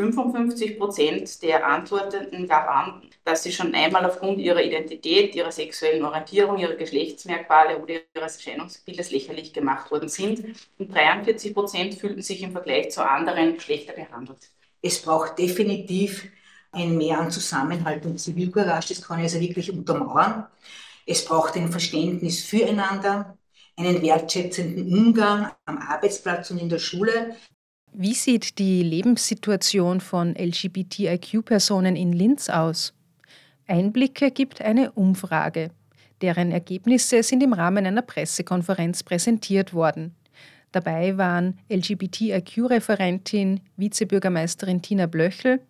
55 Prozent der Antwortenden gab an, dass sie schon einmal aufgrund ihrer Identität, ihrer sexuellen Orientierung, ihrer Geschlechtsmerkmale oder ihres Erscheinungsbildes lächerlich gemacht worden sind. Und 43 Prozent fühlten sich im Vergleich zu anderen schlechter behandelt. Es braucht definitiv ein Mehr an Zusammenhalt und Zivilcourage, das kann ich also wirklich untermauern. Es braucht ein Verständnis füreinander, einen wertschätzenden Umgang am Arbeitsplatz und in der Schule. Wie sieht die Lebenssituation von LGBTIQ-Personen in Linz aus? Einblicke gibt eine Umfrage. Deren Ergebnisse sind im Rahmen einer Pressekonferenz präsentiert worden. Dabei waren LGBTIQ-Referentin, Vizebürgermeisterin Tina Blöchel,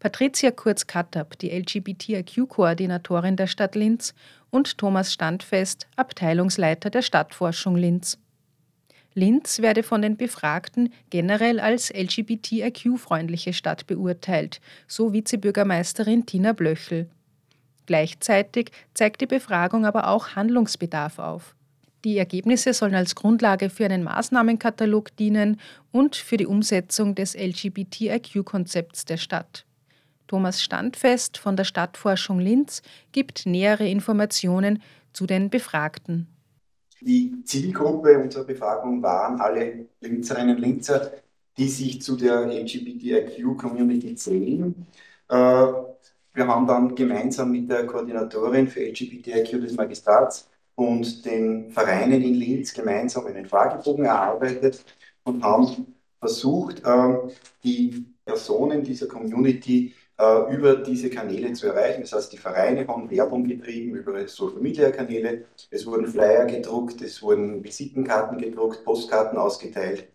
Patricia Kurz-Kattab, die LGBTIQ-Koordinatorin der Stadt Linz und Thomas Standfest, Abteilungsleiter der Stadtforschung Linz. Linz werde von den Befragten generell als LGBTIQ-freundliche Stadt beurteilt, so Vizebürgermeisterin Tina Blöchel. Gleichzeitig zeigt die Befragung aber auch Handlungsbedarf auf. Die Ergebnisse sollen als Grundlage für einen Maßnahmenkatalog dienen und für die Umsetzung des LGBTIQ-Konzepts der Stadt. Thomas Standfest von der Stadtforschung Linz gibt nähere Informationen zu den Befragten. Die Zielgruppe unserer Befragung waren alle Linzerinnen und Linzer, die sich zu der LGBTIQ-Community zählen. Äh, wir haben dann gemeinsam mit der Koordinatorin für LGBTIQ des Magistrats und den Vereinen in Linz gemeinsam einen Fragebogen erarbeitet und haben versucht, äh, die Personen dieser Community äh, über diese Kanäle zu erreichen. Das heißt, die Vereine haben Werbung getrieben über Social Media Kanäle. Es wurden Flyer gedruckt, es wurden Visitenkarten gedruckt, Postkarten ausgeteilt.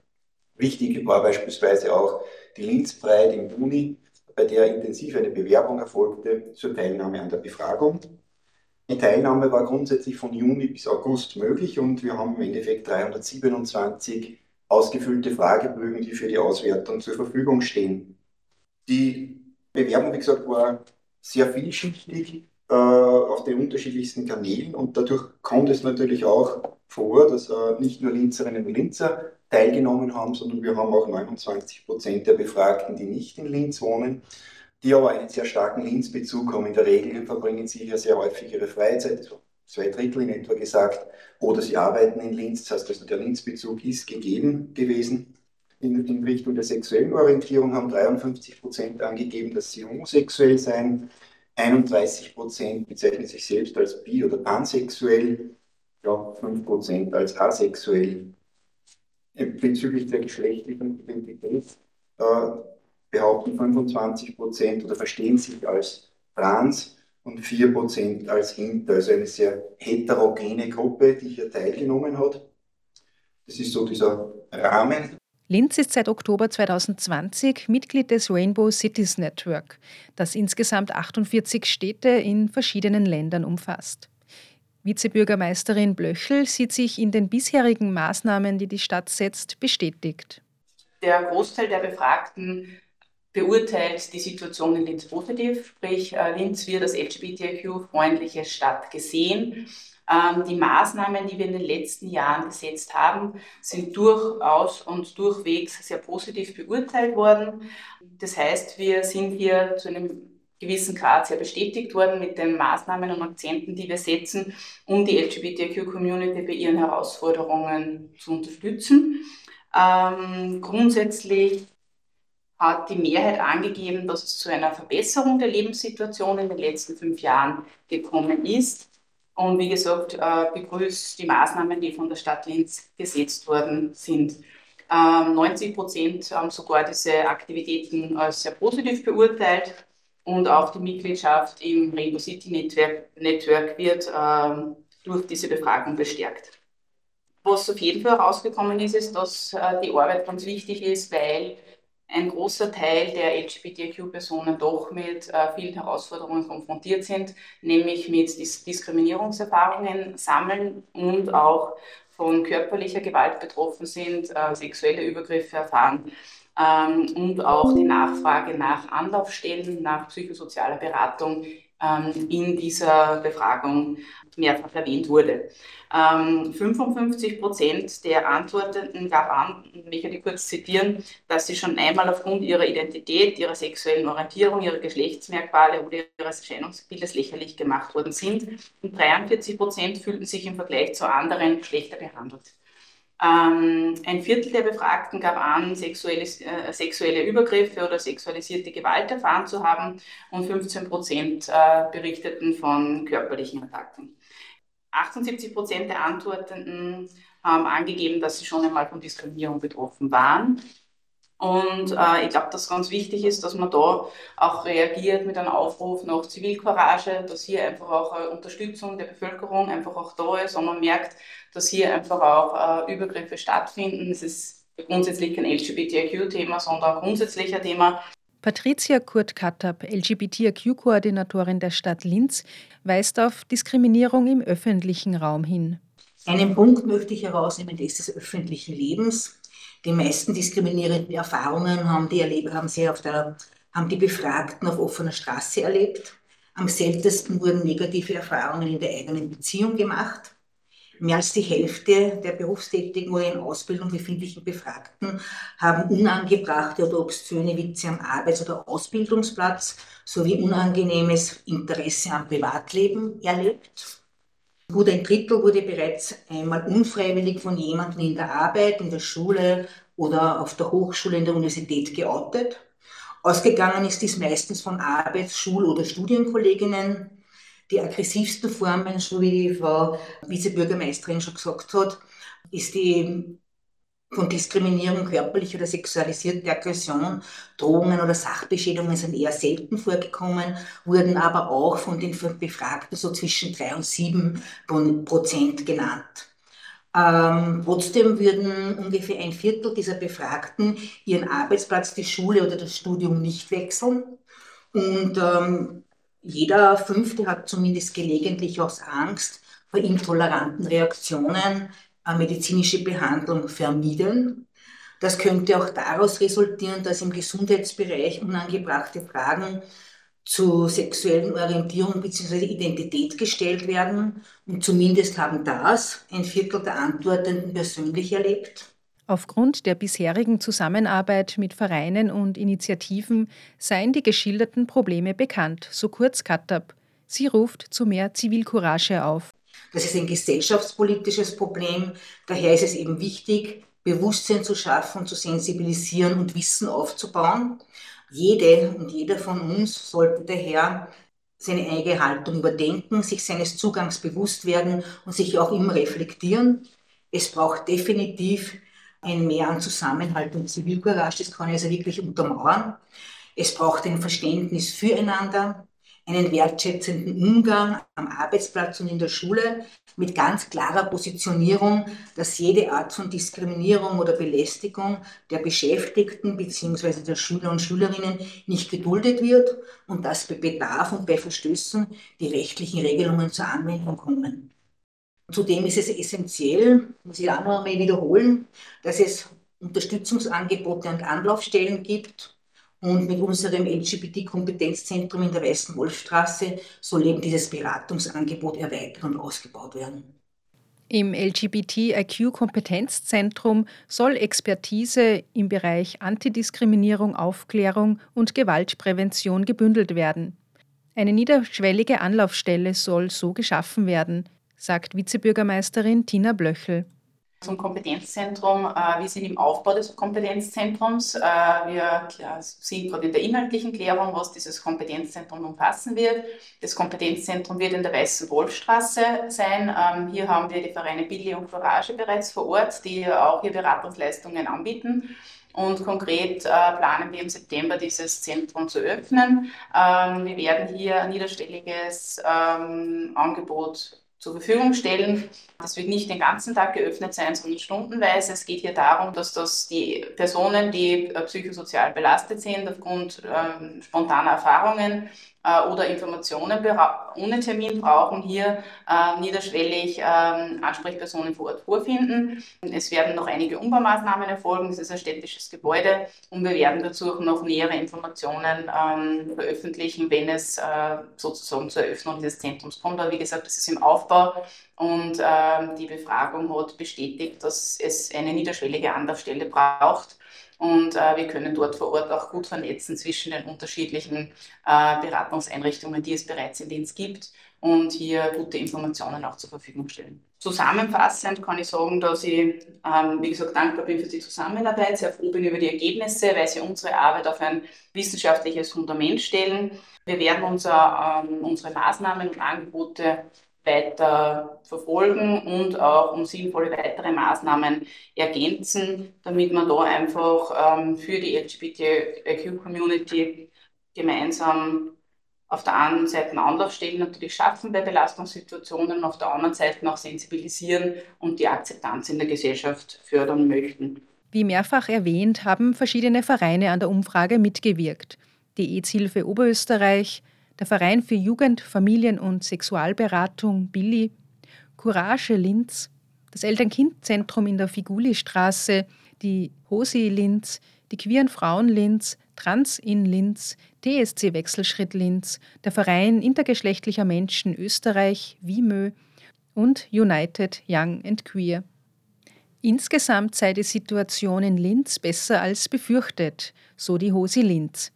Wichtig war beispielsweise auch die Linzbreit im Juni, bei der intensiv eine Bewerbung erfolgte zur Teilnahme an der Befragung. Die Teilnahme war grundsätzlich von Juni bis August möglich und wir haben im Endeffekt 327 ausgefüllte Fragebögen, die für die Auswertung zur Verfügung stehen. Die Bewerbung, wie gesagt, war sehr vielschichtig äh, auf den unterschiedlichsten Kanälen und dadurch kommt es natürlich auch vor, dass äh, nicht nur Linzerinnen und Linzer teilgenommen haben, sondern wir haben auch 29 Prozent der Befragten, die nicht in Linz wohnen, die aber einen sehr starken Linzbezug haben. In der Regel verbringen sie hier sehr häufig ihre Freizeit, so zwei Drittel in etwa gesagt, oder sie arbeiten in Linz, das heißt also der Linzbezug ist gegeben gewesen in, in Richtung der sexuellen Orientierung haben 53 Prozent angegeben, dass sie homosexuell seien. 31 Prozent bezeichnen sich selbst als bi- oder pansexuell, ja, 5 Prozent als asexuell. Bezüglich der geschlechtlichen Identität äh, behaupten 25 Prozent oder verstehen sich als trans und 4 Prozent als inter, also eine sehr heterogene Gruppe, die hier teilgenommen hat. Das ist so dieser Rahmen. Linz ist seit Oktober 2020 Mitglied des Rainbow Cities Network, das insgesamt 48 Städte in verschiedenen Ländern umfasst. Vizebürgermeisterin Blöchel sieht sich in den bisherigen Maßnahmen, die die Stadt setzt, bestätigt. Der Großteil der Befragten beurteilt die Situation in Linz positiv, sprich äh, Linz wird als LGBTIQ-freundliche Stadt gesehen die Maßnahmen, die wir in den letzten Jahren gesetzt haben, sind durchaus und durchwegs sehr positiv beurteilt worden. Das heißt, wir sind hier zu einem gewissen Grad sehr bestätigt worden mit den Maßnahmen und Akzenten, die wir setzen, um die LGBTQ-Community bei ihren Herausforderungen zu unterstützen. Ähm, grundsätzlich hat die Mehrheit angegeben, dass es zu einer Verbesserung der Lebenssituation in den letzten fünf Jahren gekommen ist. Und wie gesagt, äh, begrüßt die Maßnahmen, die von der Stadt Linz gesetzt worden sind. 90 ähm, Prozent haben sogar diese Aktivitäten als sehr positiv beurteilt und auch die Mitgliedschaft im Rainbow City Network, Network wird ähm, durch diese Befragung bestärkt. Was auf jeden Fall herausgekommen ist, ist, dass äh, die Arbeit ganz wichtig ist, weil ein großer Teil der LGBTQ-Personen doch mit äh, vielen Herausforderungen konfrontiert sind, nämlich mit Dis Diskriminierungserfahrungen sammeln und auch von körperlicher Gewalt betroffen sind, äh, sexuelle Übergriffe erfahren. ähm, und auch die Nachfrage nach Anlaufstellen, nach psychosozialer Beratung in dieser Befragung mehrfach erwähnt wurde. 55 ähm, Prozent der Antwortenden gab an, ich die kurz zitieren, dass sie schon einmal aufgrund ihrer Identität, ihrer sexuellen Orientierung, ihrer Geschlechtsmerkmale oder ihres Erscheinungsbildes lächerlich gemacht worden sind. Und 43 Prozent fühlten sich im Vergleich zu anderen schlechter behandelt. Ähm, ein Viertel der Befragten gab an, sexuelle, äh, sexuelle Übergriffe oder sexualisierte Gewalt erfahren zu haben und 15 Prozent äh, berichteten von körperlichen Attacken. 78 Prozent der Antwortenden haben angegeben, dass sie schon einmal von Diskriminierung betroffen waren. Und äh, ich glaube, dass ganz wichtig ist, dass man da auch reagiert mit einem Aufruf nach Zivilcourage, dass hier einfach auch eine Unterstützung der Bevölkerung einfach auch da ist und man merkt, dass hier einfach auch äh, Übergriffe stattfinden. Es ist grundsätzlich kein LGBTIQ-Thema, sondern grundsätzlich ein Thema. Patricia Kurt-Kattab, LGBTIQ-Koordinatorin der Stadt Linz, weist auf Diskriminierung im öffentlichen Raum hin. Einen Punkt möchte ich herausnehmen, der ist des öffentlichen Lebens. Die meisten diskriminierenden Erfahrungen haben die, erleben, haben, sie auf der, haben die Befragten auf offener Straße erlebt. Am seltensten wurden negative Erfahrungen in der eigenen Beziehung gemacht. Mehr als die Hälfte der berufstätigen oder in Ausbildung befindlichen Befragten haben unangebrachte oder obszöne Witze am Arbeits- oder Ausbildungsplatz sowie unangenehmes Interesse am Privatleben erlebt. Gut ein Drittel wurde bereits einmal unfreiwillig von jemandem in der Arbeit, in der Schule oder auf der Hochschule, in der Universität geoutet. Ausgegangen ist dies meistens von Arbeits-, Schul- oder Studienkolleginnen. Die aggressivsten Formen, so wie die Frau Vizebürgermeisterin schon gesagt hat, ist die von Diskriminierung, körperlicher oder sexualisierter Aggression, Drohungen oder Sachbeschädigungen sind eher selten vorgekommen, wurden aber auch von den Befragten so zwischen drei und sieben Prozent genannt. Ähm, trotzdem würden ungefähr ein Viertel dieser Befragten ihren Arbeitsplatz, die Schule oder das Studium nicht wechseln. Und ähm, jeder Fünfte hat zumindest gelegentlich aus Angst vor intoleranten Reaktionen medizinische Behandlung vermieden. Das könnte auch daraus resultieren, dass im Gesundheitsbereich unangebrachte Fragen zu sexuellen Orientierung bzw. Identität gestellt werden. Und zumindest haben das ein Viertel der Antwortenden persönlich erlebt. Aufgrund der bisherigen Zusammenarbeit mit Vereinen und Initiativen seien die geschilderten Probleme bekannt, so kurz Kattab. Sie ruft zu mehr Zivilcourage auf. Das ist ein gesellschaftspolitisches Problem. Daher ist es eben wichtig, Bewusstsein zu schaffen, zu sensibilisieren und Wissen aufzubauen. Jede und jeder von uns sollte daher seine eigene Haltung überdenken, sich seines Zugangs bewusst werden und sich auch immer reflektieren. Es braucht definitiv ein Mehr an Zusammenhalt und Zivilcourage, das kann ich also wirklich untermauern. Es braucht ein Verständnis füreinander, einen wertschätzenden Umgang am Arbeitsplatz und in der Schule mit ganz klarer Positionierung, dass jede Art von Diskriminierung oder Belästigung der Beschäftigten bzw. der Schüler und Schülerinnen nicht geduldet wird und dass bei Bedarf und bei Verstößen die rechtlichen Regelungen zur Anwendung kommen. Zudem ist es essentiell, muss ich auch noch einmal wiederholen, dass es Unterstützungsangebote und Anlaufstellen gibt, und mit unserem LGBT-Kompetenzzentrum in der Weißen Wolfstraße soll eben dieses Beratungsangebot erweitert und ausgebaut werden. Im LGBTIQ-Kompetenzzentrum soll Expertise im Bereich Antidiskriminierung, Aufklärung und Gewaltprävention gebündelt werden. Eine niederschwellige Anlaufstelle soll so geschaffen werden, sagt Vizebürgermeisterin Tina Blöchel zum Kompetenzzentrum. Äh, wir sind im Aufbau des Kompetenzzentrums. Äh, wir sind gerade in der inhaltlichen Klärung, was dieses Kompetenzzentrum umfassen wird. Das Kompetenzzentrum wird in der Weißen Wolfstraße sein. Ähm, hier haben wir die Vereine Billy und Courage bereits vor Ort, die auch hier Beratungsleistungen anbieten. Und konkret äh, planen wir im September dieses Zentrum zu öffnen. Ähm, wir werden hier ein niederschwelliges ähm, Angebot zur Verfügung stellen. Das wird nicht den ganzen Tag geöffnet sein, sondern stundenweise. Es geht hier darum, dass das die Personen, die äh, psychosozial belastet sind aufgrund äh, spontaner Erfahrungen, oder Informationen ohne Termin brauchen, hier äh, niederschwellig äh, Ansprechpersonen vor Ort vorfinden. Es werden noch einige Umbaumaßnahmen erfolgen. Das ist ein städtisches Gebäude und wir werden dazu auch noch nähere Informationen ähm, veröffentlichen, wenn es äh, sozusagen zur Eröffnung dieses Zentrums kommt. Aber wie gesagt, das ist im Aufbau und ähm, die Befragung hat bestätigt, dass es eine niederschwellige Anlaufstelle braucht und äh, wir können dort vor Ort auch gut vernetzen zwischen den unterschiedlichen äh, Beratungseinrichtungen, die es bereits in Linz gibt und hier gute Informationen auch zur Verfügung stellen. Zusammenfassend kann ich sagen, dass ich, ähm, wie gesagt, dankbar bin für die Zusammenarbeit, sehr froh bin über die Ergebnisse, weil sie unsere Arbeit auf ein wissenschaftliches Fundament stellen. Wir werden unser, ähm, unsere Maßnahmen und Angebote weiter verfolgen und auch um sinnvolle weitere Maßnahmen ergänzen, damit man da einfach ähm, für die LGBTIQ-Community gemeinsam auf der einen Seite Anlaufstellen natürlich schaffen bei Belastungssituationen, auf der anderen Seite auch sensibilisieren und die Akzeptanz in der Gesellschaft fördern möchten. Wie mehrfach erwähnt, haben verschiedene Vereine an der Umfrage mitgewirkt. Die EZ-Hilfe Oberösterreich, der Verein für Jugend, Familien- und Sexualberatung Billy, Courage Linz, das Eltern-Kind-Zentrum in der Figuli-Straße, die Hosi Linz, die Queeren Frauen Linz, Trans in Linz, TSC Wechselschritt Linz, der Verein intergeschlechtlicher Menschen Österreich, WIMÖ und United Young and Queer. Insgesamt sei die Situation in Linz besser als befürchtet, so die Hosi Linz.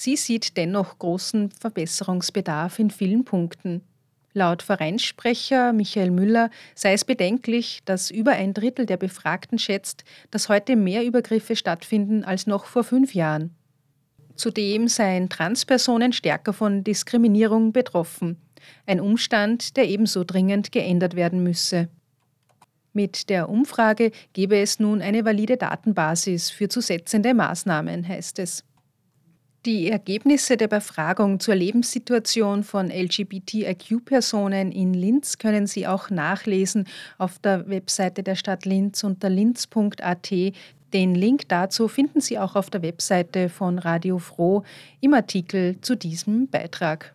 Sie sieht dennoch großen Verbesserungsbedarf in vielen Punkten. Laut Vereinssprecher Michael Müller sei es bedenklich, dass über ein Drittel der Befragten schätzt, dass heute mehr Übergriffe stattfinden als noch vor fünf Jahren. Zudem seien Transpersonen stärker von Diskriminierung betroffen, ein Umstand, der ebenso dringend geändert werden müsse. Mit der Umfrage gebe es nun eine valide Datenbasis für zu setzende Maßnahmen, heißt es. Die Ergebnisse der Befragung zur Lebenssituation von LGBTIQ-Personen in Linz können Sie auch nachlesen auf der Webseite der Stadt Linz unter linz.at. Den Link dazu finden Sie auch auf der Webseite von Radio Froh im Artikel zu diesem Beitrag.